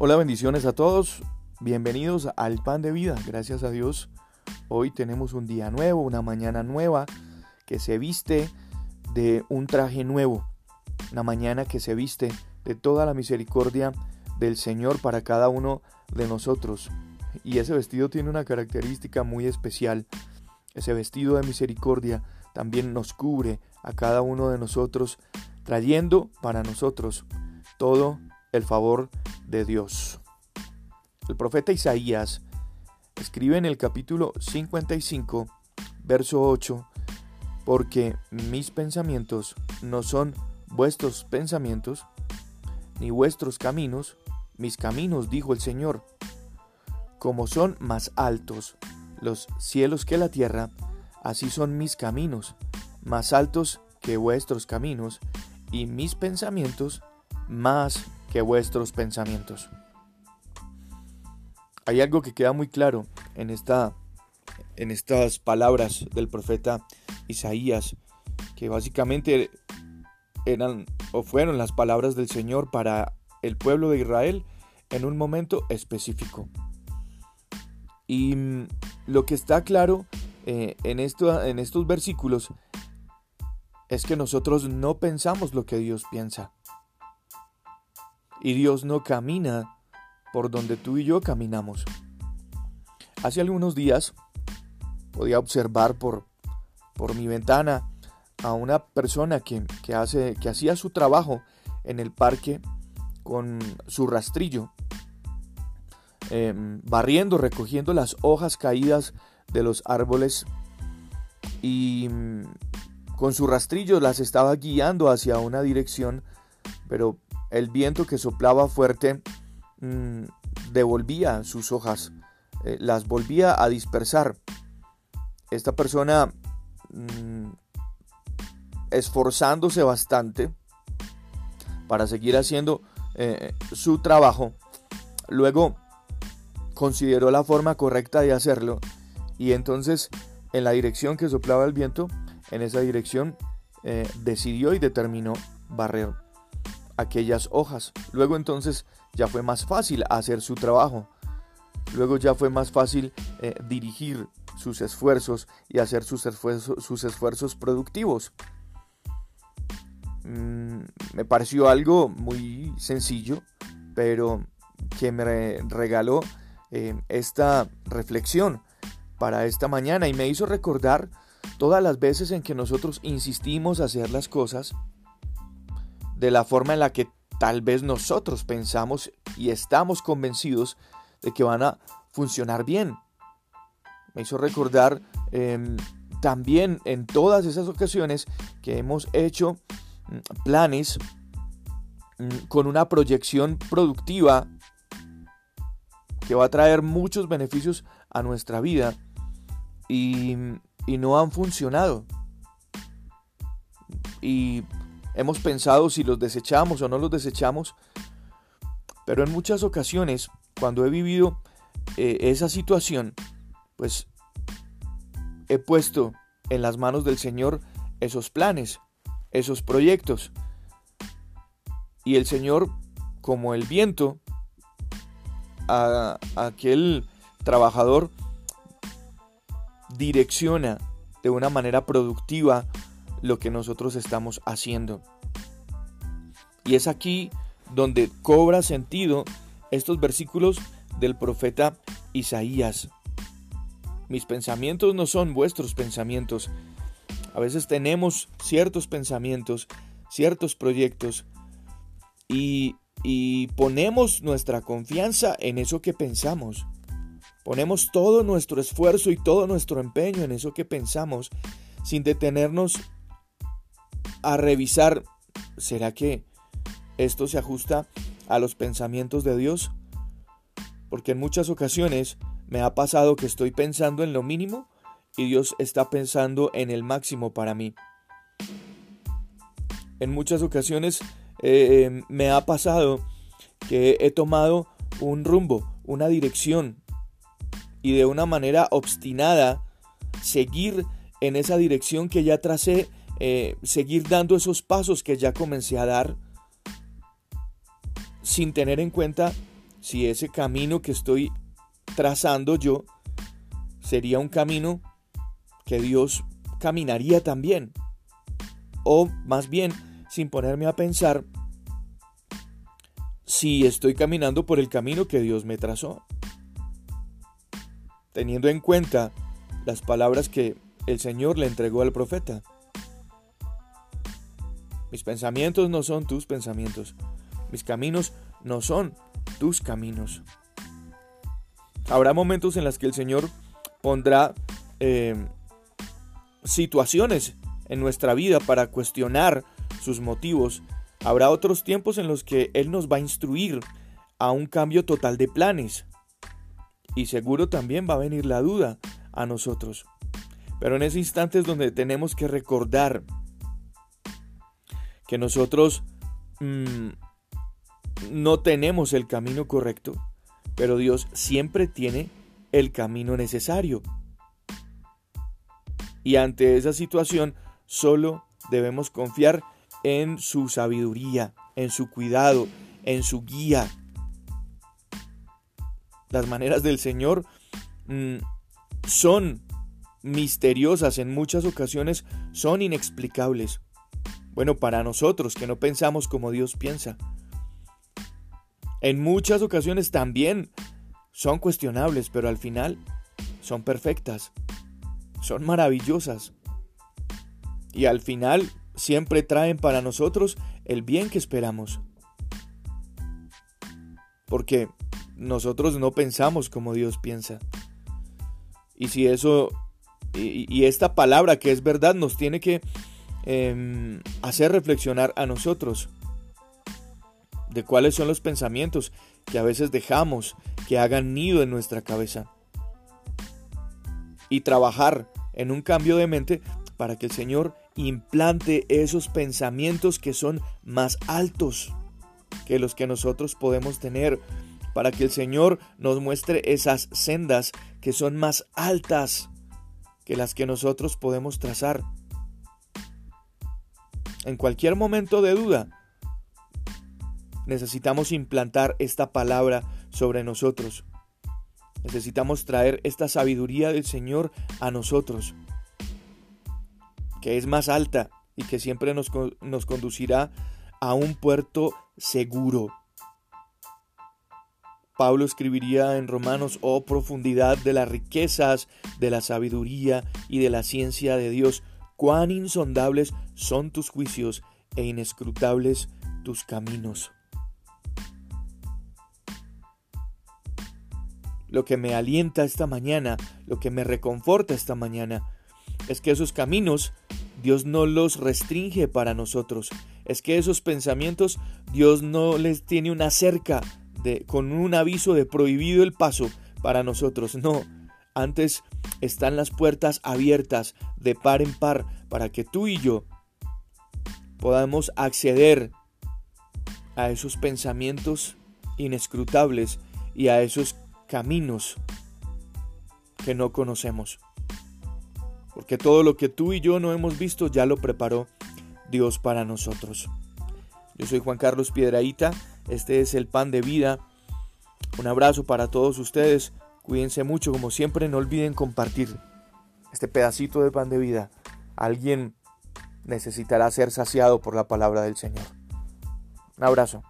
Hola, bendiciones a todos. Bienvenidos al Pan de Vida. Gracias a Dios. Hoy tenemos un día nuevo, una mañana nueva que se viste de un traje nuevo. Una mañana que se viste de toda la misericordia del Señor para cada uno de nosotros. Y ese vestido tiene una característica muy especial. Ese vestido de misericordia también nos cubre a cada uno de nosotros, trayendo para nosotros todo el favor de Dios. El profeta Isaías escribe en el capítulo 55, verso 8, porque mis pensamientos no son vuestros pensamientos, ni vuestros caminos, mis caminos, dijo el Señor. Como son más altos los cielos que la tierra, así son mis caminos, más altos que vuestros caminos, y mis pensamientos más que vuestros pensamientos. Hay algo que queda muy claro en, esta, en estas palabras del profeta Isaías, que básicamente eran o fueron las palabras del Señor para el pueblo de Israel en un momento específico. Y mm, lo que está claro eh, en, esto, en estos versículos es que nosotros no pensamos lo que Dios piensa. Y Dios no camina por donde tú y yo caminamos. Hace algunos días podía observar por, por mi ventana a una persona que, hace, que hacía su trabajo en el parque con su rastrillo, em, barriendo, recogiendo las hojas caídas de los árboles y mm, con su rastrillo las estaba guiando hacia una dirección, pero el viento que soplaba fuerte mm, devolvía sus hojas, eh, las volvía a dispersar. Esta persona, mm, esforzándose bastante para seguir haciendo eh, su trabajo, luego consideró la forma correcta de hacerlo y entonces en la dirección que soplaba el viento, en esa dirección eh, decidió y determinó barrer aquellas hojas. Luego entonces ya fue más fácil hacer su trabajo. Luego ya fue más fácil eh, dirigir sus esfuerzos y hacer sus esfuerzos, sus esfuerzos productivos. Mm, me pareció algo muy sencillo, pero que me regaló eh, esta reflexión para esta mañana y me hizo recordar todas las veces en que nosotros insistimos a hacer las cosas de la forma en la que tal vez nosotros pensamos y estamos convencidos de que van a funcionar bien. Me hizo recordar em, también en todas esas ocasiones que hemos hecho mm, planes mm, con una proyección productiva que va a traer muchos beneficios a nuestra vida y, y no han funcionado. Y Hemos pensado si los desechamos o no los desechamos, pero en muchas ocasiones, cuando he vivido eh, esa situación, pues he puesto en las manos del Señor esos planes, esos proyectos. Y el Señor, como el viento, a, aquel trabajador direcciona de una manera productiva lo que nosotros estamos haciendo. Y es aquí donde cobra sentido estos versículos del profeta Isaías. Mis pensamientos no son vuestros pensamientos. A veces tenemos ciertos pensamientos, ciertos proyectos y, y ponemos nuestra confianza en eso que pensamos. Ponemos todo nuestro esfuerzo y todo nuestro empeño en eso que pensamos sin detenernos a revisar, ¿será que esto se ajusta a los pensamientos de Dios? Porque en muchas ocasiones me ha pasado que estoy pensando en lo mínimo y Dios está pensando en el máximo para mí. En muchas ocasiones eh, me ha pasado que he tomado un rumbo, una dirección y de una manera obstinada seguir en esa dirección que ya tracé eh, seguir dando esos pasos que ya comencé a dar sin tener en cuenta si ese camino que estoy trazando yo sería un camino que Dios caminaría también. O más bien, sin ponerme a pensar si estoy caminando por el camino que Dios me trazó. Teniendo en cuenta las palabras que el Señor le entregó al profeta. Mis pensamientos no son tus pensamientos. Mis caminos no son tus caminos. Habrá momentos en los que el Señor pondrá eh, situaciones en nuestra vida para cuestionar sus motivos. Habrá otros tiempos en los que Él nos va a instruir a un cambio total de planes. Y seguro también va a venir la duda a nosotros. Pero en ese instante es donde tenemos que recordar que nosotros mm, no tenemos el camino correcto, pero Dios siempre tiene el camino necesario. Y ante esa situación solo debemos confiar en su sabiduría, en su cuidado, en su guía. Las maneras del Señor mm, son misteriosas, en muchas ocasiones son inexplicables. Bueno, para nosotros que no pensamos como Dios piensa. En muchas ocasiones también son cuestionables, pero al final son perfectas, son maravillosas. Y al final siempre traen para nosotros el bien que esperamos. Porque nosotros no pensamos como Dios piensa. Y si eso, y, esta palabra que es verdad nos tiene que em, hacer reflexionar a nosotros de cuáles son los pensamientos que a veces dejamos que hagan nido en nuestra cabeza. Y trabajar en un cambio de mente para que el Señor implante esos pensamientos que son más altos que los que nosotros podemos tener, para que el Señor nos muestre esas sendas que son más altas que las que nosotros podemos trazar. En cualquier momento de duda, necesitamos implantar esta palabra sobre nosotros. Necesitamos traer esta sabiduría del Señor a nosotros, que es más alta y que siempre nos, nos conducirá a un puerto seguro. Pablo escribiría en Romanos, oh profundidad de las riquezas, de la sabiduría y de la ciencia de Dios, cuán insondables son tus juicios e inescrutables tus caminos. Lo que me alienta esta mañana, lo que me reconforta esta mañana, es que esos caminos Dios no los restringe para nosotros. Es que esos pensamientos Dios no les tiene una cerca de, con un aviso de prohibido el paso para nosotros. No, antes están las puertas abiertas de par en par para que tú y yo podamos acceder a esos pensamientos inescrutables y a esos caminos que no conocemos. Porque todo lo que tú y yo no hemos visto ya lo preparó Dios para nosotros. Yo soy Juan Carlos Piedraíta, este es el pan de vida. Un abrazo para todos ustedes, cuídense mucho, como siempre no olviden compartir este pedacito de pan de vida. Alguien necesitará ser saciado por la palabra del Señor. Un abrazo.